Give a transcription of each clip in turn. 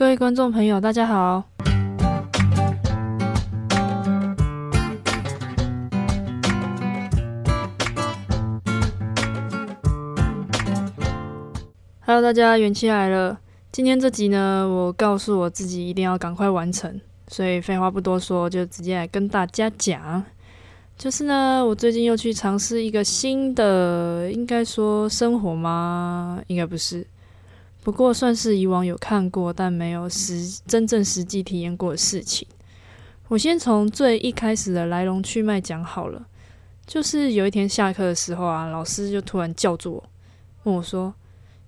各位观众朋友，大家好。Hello，大家元气来了。今天这集呢，我告诉我自己一定要赶快完成，所以废话不多说，就直接来跟大家讲。就是呢，我最近又去尝试一个新的，应该说生活吗？应该不是，不过算是以往有看过，但没有实真正实际体验过的事情。我先从最一开始的来龙去脉讲好了。就是有一天下课的时候啊，老师就突然叫住我，问我说：“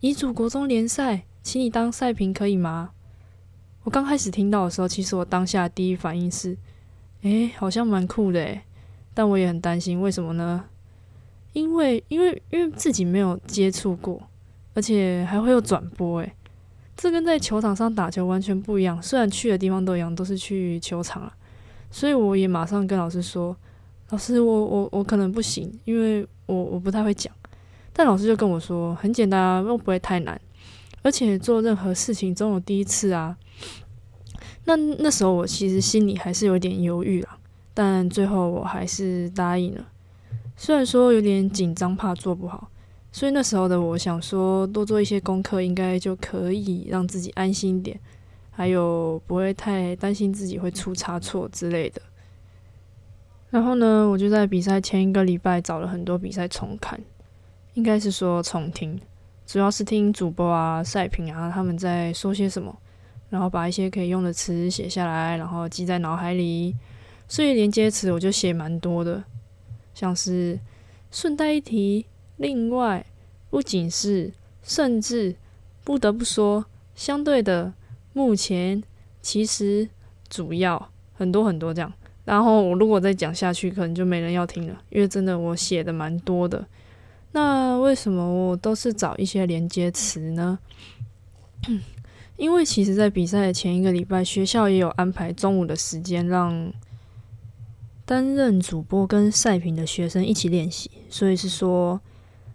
乙组国中联赛，请你当赛评可以吗？”我刚开始听到的时候，其实我当下第一反应是：“诶，好像蛮酷的诶。”但我也很担心，为什么呢？因为因为因为自己没有接触过，而且还会有转播，诶，这跟在球场上打球完全不一样。虽然去的地方都一样，都是去球场啊，所以我也马上跟老师说：“老师，我我我可能不行，因为我我不太会讲。”但老师就跟我说：“很简单啊，又不会太难，而且做任何事情总有第一次啊。”那那时候我其实心里还是有点犹豫啊。但最后我还是答应了，虽然说有点紧张，怕做不好，所以那时候的我想说多做一些功课，应该就可以让自己安心一点，还有不会太担心自己会出差错之类的。然后呢，我就在比赛前一个礼拜找了很多比赛重看，应该是说重听，主要是听主播啊、赛评啊他们在说些什么，然后把一些可以用的词写下来，然后记在脑海里。所以连接词我就写蛮多的，像是顺带一提，另外不仅是，甚至不得不说，相对的，目前其实主要很多很多这样。然后我如果再讲下去，可能就没人要听了，因为真的我写的蛮多的。那为什么我都是找一些连接词呢？因为其实，在比赛的前一个礼拜，学校也有安排中午的时间让。担任主播跟赛评的学生一起练习，所以是说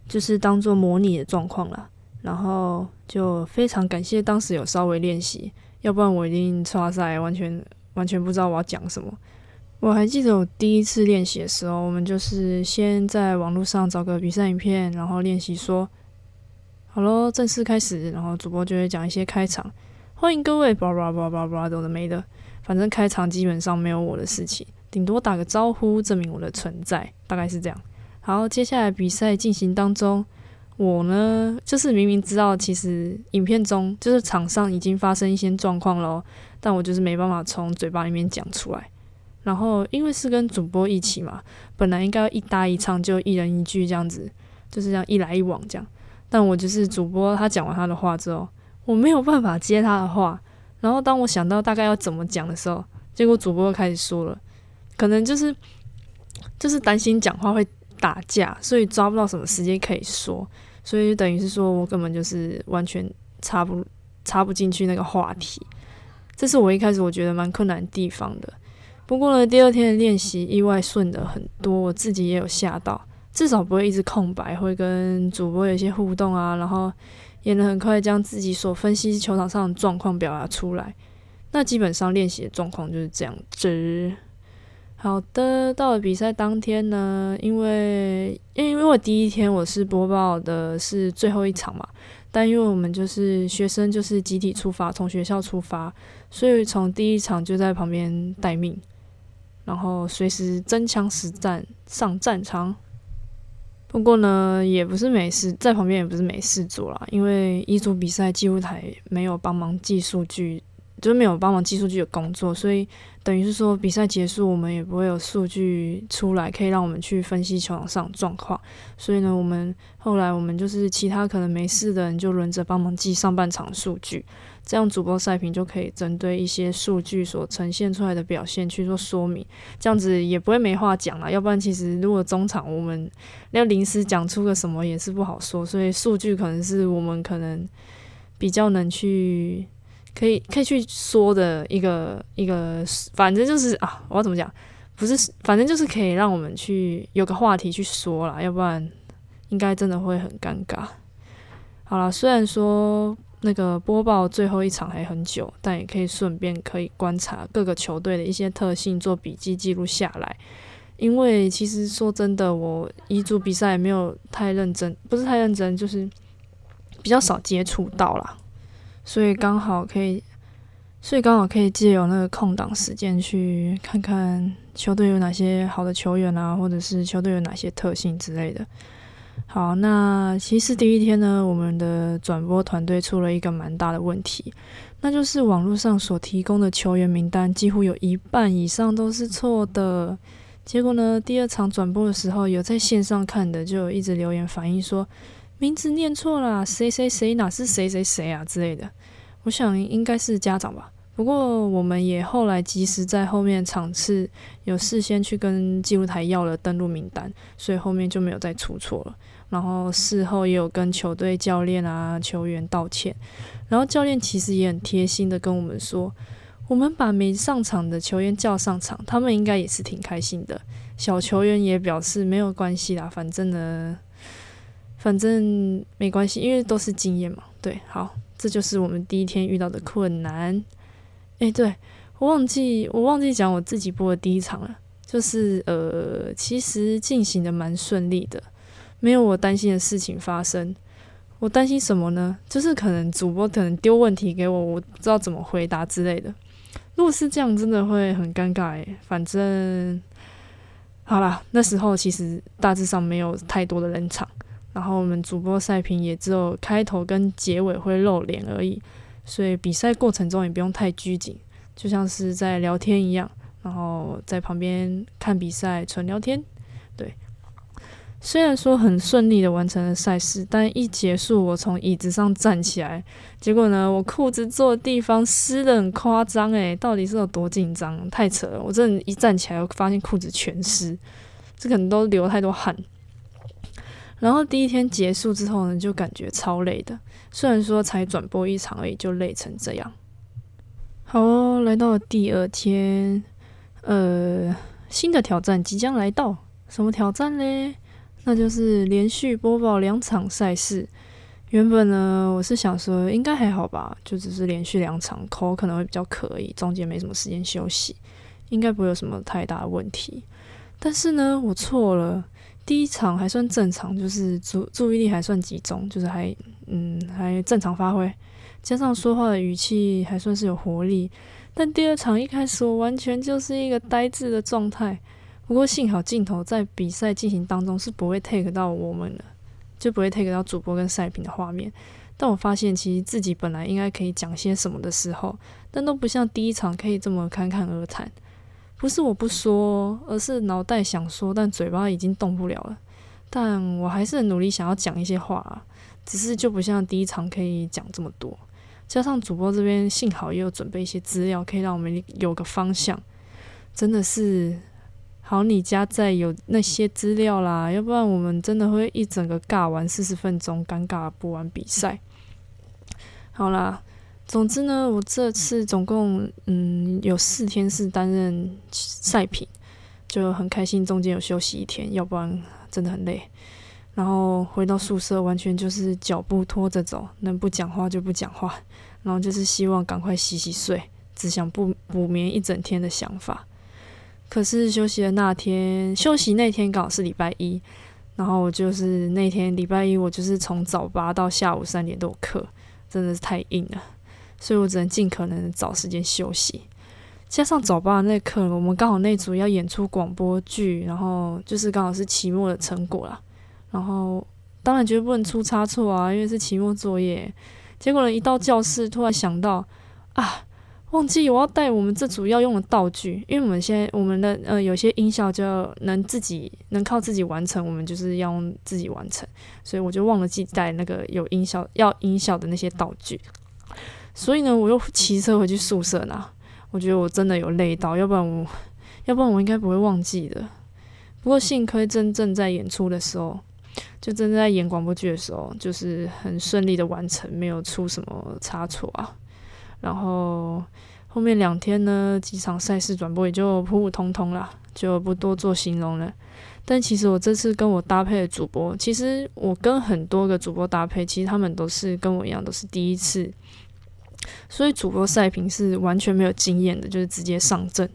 就是当做模拟的状况啦。然后就非常感谢当时有稍微练习，要不然我一定差赛，完全完全不知道我要讲什么。我还记得我第一次练习的时候，我们就是先在网络上找个比赛影片，然后练习说好喽，正式开始，然后主播就会讲一些开场，欢迎各位，叭叭叭叭叭，都的没的，反正开场基本上没有我的事情。顶多打个招呼，证明我的存在，大概是这样。好，接下来比赛进行当中，我呢就是明明知道，其实影片中就是场上已经发生一些状况了，但我就是没办法从嘴巴里面讲出来。然后因为是跟主播一起嘛，本来应该一搭一唱，就一人一句这样子，就是这样一来一往这样。但我就是主播，他讲完他的话之后，我没有办法接他的话。然后当我想到大概要怎么讲的时候，结果主播开始说了。可能就是就是担心讲话会打架，所以抓不到什么时间可以说，所以等于是说我根本就是完全插不插不进去那个话题，这是我一开始我觉得蛮困难的地方的。不过呢，第二天的练习意外顺的很多，我自己也有吓到，至少不会一直空白，会跟主播有一些互动啊，然后也能很快将自己所分析球场上的状况表达出来。那基本上练习的状况就是这样子。好的，到了比赛当天呢，因为因为我第一天我是播报的是最后一场嘛，但因为我们就是学生，就是集体出发，从学校出发，所以从第一场就在旁边待命，然后随时真枪实战上战场。不过呢，也不是没事，在旁边也不是没事做啦，因为一组比赛记录台没有帮忙记数据。就没有帮忙记数据的工作，所以等于是说比赛结束，我们也不会有数据出来，可以让我们去分析球场上状况。所以呢，我们后来我们就是其他可能没事的人就轮着帮忙记上半场数据，这样主播赛评就可以针对一些数据所呈现出来的表现去做说明，这样子也不会没话讲了。要不然其实如果中场我们要临时讲出个什么也是不好说，所以数据可能是我们可能比较能去。可以可以去说的一个一个，反正就是啊，我要怎么讲？不是，反正就是可以让我们去有个话题去说啦，要不然应该真的会很尴尬。好了，虽然说那个播报最后一场还很久，但也可以顺便可以观察各个球队的一些特性，做笔记记录下来。因为其实说真的，我乙组比赛没有太认真，不是太认真，就是比较少接触到啦，所以刚好可以，所以刚好可以借由那个空档时间去看看球队有哪些好的球员啊，或者是球队有哪些特性之类的。好，那其实第一天呢，我们的转播团队出了一个蛮大的问题，那就是网络上所提供的球员名单几乎有一半以上都是错的。结果呢，第二场转播的时候，有在线上看的就有一直留言反映说名字念错了，谁谁谁哪是谁谁谁啊之类的。我想应该是家长吧。不过我们也后来及时在后面场次有事先去跟记录台要了登录名单，所以后面就没有再出错了。然后事后也有跟球队教练啊、球员道歉，然后教练其实也很贴心的跟我们说，我们把没上场的球员叫上场，他们应该也是挺开心的。小球员也表示没有关系啦，反正呢，反正没关系，因为都是经验嘛。对，好，这就是我们第一天遇到的困难。诶，对我忘记我忘记讲我自己播的第一场了，就是呃，其实进行的蛮顺利的。没有我担心的事情发生，我担心什么呢？就是可能主播可能丢问题给我，我不知道怎么回答之类的。如果是这样，真的会很尴尬诶。反正好啦，那时候其实大致上没有太多的人场，然后我们主播赛评也只有开头跟结尾会露脸而已，所以比赛过程中也不用太拘谨，就像是在聊天一样，然后在旁边看比赛纯聊天。对虽然说很顺利的完成了赛事，但一结束，我从椅子上站起来，结果呢，我裤子坐的地方湿的很夸张，诶，到底是有多紧张？太扯了！我真的，一站起来，我发现裤子全湿，这可能都流太多汗。然后第一天结束之后呢，就感觉超累的。虽然说才转播一场而已，就累成这样。好，来到了第二天，呃，新的挑战即将来到，什么挑战嘞？那就是连续播报两场赛事。原本呢，我是想说应该还好吧，就只是连续两场，口可能会比较可以，中间没什么时间休息，应该不会有什么太大的问题。但是呢，我错了。第一场还算正常，就是注注意力还算集中，就是还嗯还正常发挥，加上说话的语气还算是有活力。但第二场一开始，我完全就是一个呆滞的状态。不过幸好镜头在比赛进行当中是不会 take 到我们的，就不会 take 到主播跟赛品的画面。但我发现其实自己本来应该可以讲些什么的时候，但都不像第一场可以这么侃侃而谈。不是我不说，而是脑袋想说，但嘴巴已经动不了了。但我还是很努力想要讲一些话，只是就不像第一场可以讲这么多。加上主播这边幸好也有准备一些资料，可以让我们有个方向。真的是。好，你家再有那些资料啦，要不然我们真的会一整个尬完四十分钟，尴尬播完比赛。好啦，总之呢，我这次总共嗯有四天是担任赛品，就很开心，中间有休息一天，要不然真的很累。然后回到宿舍，完全就是脚步拖着走，能不讲话就不讲话，然后就是希望赶快洗洗睡，只想不补眠一整天的想法。可是休息的那天，休息那天刚好是礼拜一，然后我就是那天礼拜一，我就是从早八到下午三点都有课，真的是太硬了，所以我只能尽可能找时间休息。加上早八那课，我们刚好那组要演出广播剧，然后就是刚好是期末的成果啦，然后当然绝对不能出差错啊，因为是期末作业。结果呢，一到教室，突然想到啊。忘记我要带我们这组要用的道具，因为我们现在我们的呃有些音效就要能自己能靠自己完成，我们就是要用自己完成，所以我就忘了自己带那个有音效要音效的那些道具，所以呢，我又骑车回去宿舍拿。我觉得我真的有累到，要不然我要不然我应该不会忘记的。不过幸亏真正在演出的时候，就真正在演广播剧的时候，就是很顺利的完成，没有出什么差错啊。然后后面两天呢，几场赛事转播也就普普通通啦，就不多做形容了。但其实我这次跟我搭配的主播，其实我跟很多个主播搭配，其实他们都是跟我一样，都是第一次，所以主播赛评是完全没有经验的，就是直接上阵。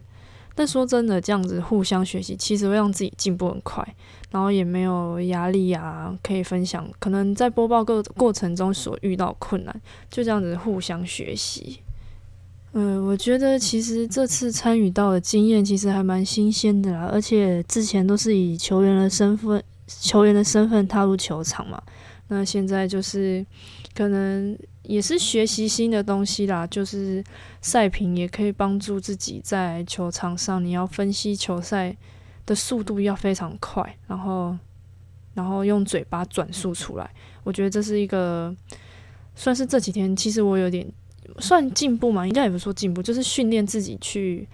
但说真的，这样子互相学习，其实会让自己进步很快，然后也没有压力啊，可以分享可能在播报过过程中所遇到困难，就这样子互相学习。嗯，我觉得其实这次参与到的经验其实还蛮新鲜的啦，而且之前都是以球员的身份，球员的身份踏入球场嘛，那现在就是可能。也是学习新的东西啦，就是赛评也可以帮助自己在球场上，你要分析球赛的速度要非常快，然后然后用嘴巴转述出来。我觉得这是一个算是这几天其实我有点算进步嘛，应该也不说进步，就是训练自己去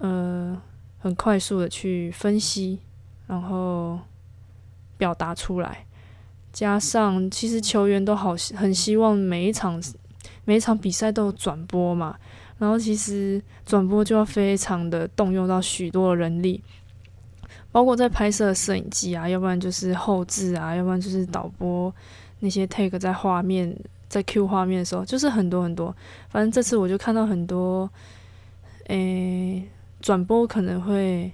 呃很快速的去分析，然后表达出来。加上，其实球员都好很希望每一场每一场比赛都有转播嘛，然后其实转播就要非常的动用到许多人力，包括在拍摄摄影机啊，要不然就是后置啊，要不然就是导播那些 take 在画面在 Q 画面的时候，就是很多很多。反正这次我就看到很多，诶，转播可能会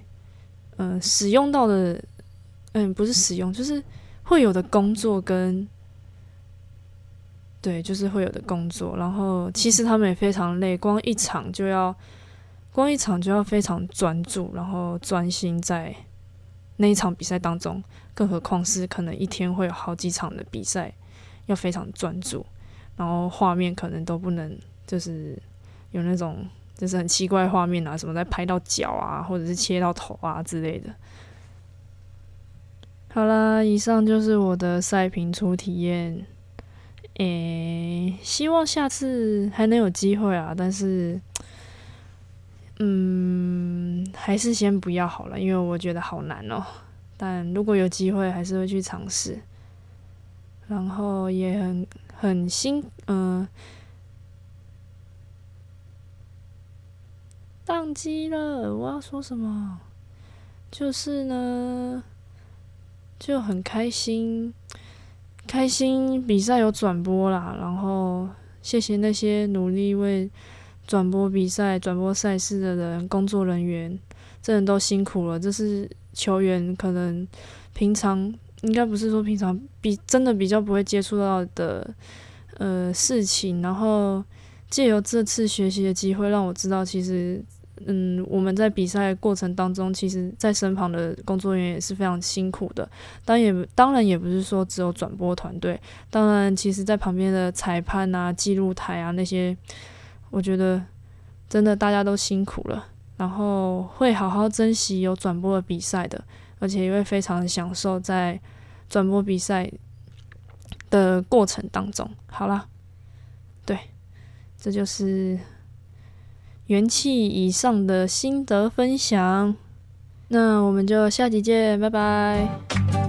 嗯使用到的，嗯不是使用就是。会有的工作跟对，就是会有的工作。然后其实他们也非常累，光一场就要光一场就要非常专注，然后专心在那一场比赛当中。更何况是可能一天会有好几场的比赛，要非常专注。然后画面可能都不能，就是有那种就是很奇怪画面啊，什么在拍到脚啊，或者是切到头啊之类的。好啦，以上就是我的赛评初体验。诶，希望下次还能有机会啊，但是，嗯，还是先不要好了，因为我觉得好难哦。但如果有机会，还是会去尝试。然后也很很新，嗯，宕机了。我要说什么？就是呢。就很开心，开心比赛有转播啦，然后谢谢那些努力为转播比赛、转播赛事的人、工作人员，真的都辛苦了。这是球员可能平常应该不是说平常比真的比较不会接触到的呃事情，然后借由这次学习的机会，让我知道其实。嗯，我们在比赛过程当中，其实，在身旁的工作人员也是非常辛苦的。当然也当然也不是说只有转播团队，当然，其实在旁边的裁判啊、记录台啊那些，我觉得真的大家都辛苦了。然后会好好珍惜有转播的比赛的，而且也会非常享受在转播比赛的过程当中。好了，对，这就是。元气以上的心得分享，那我们就下集见，拜拜。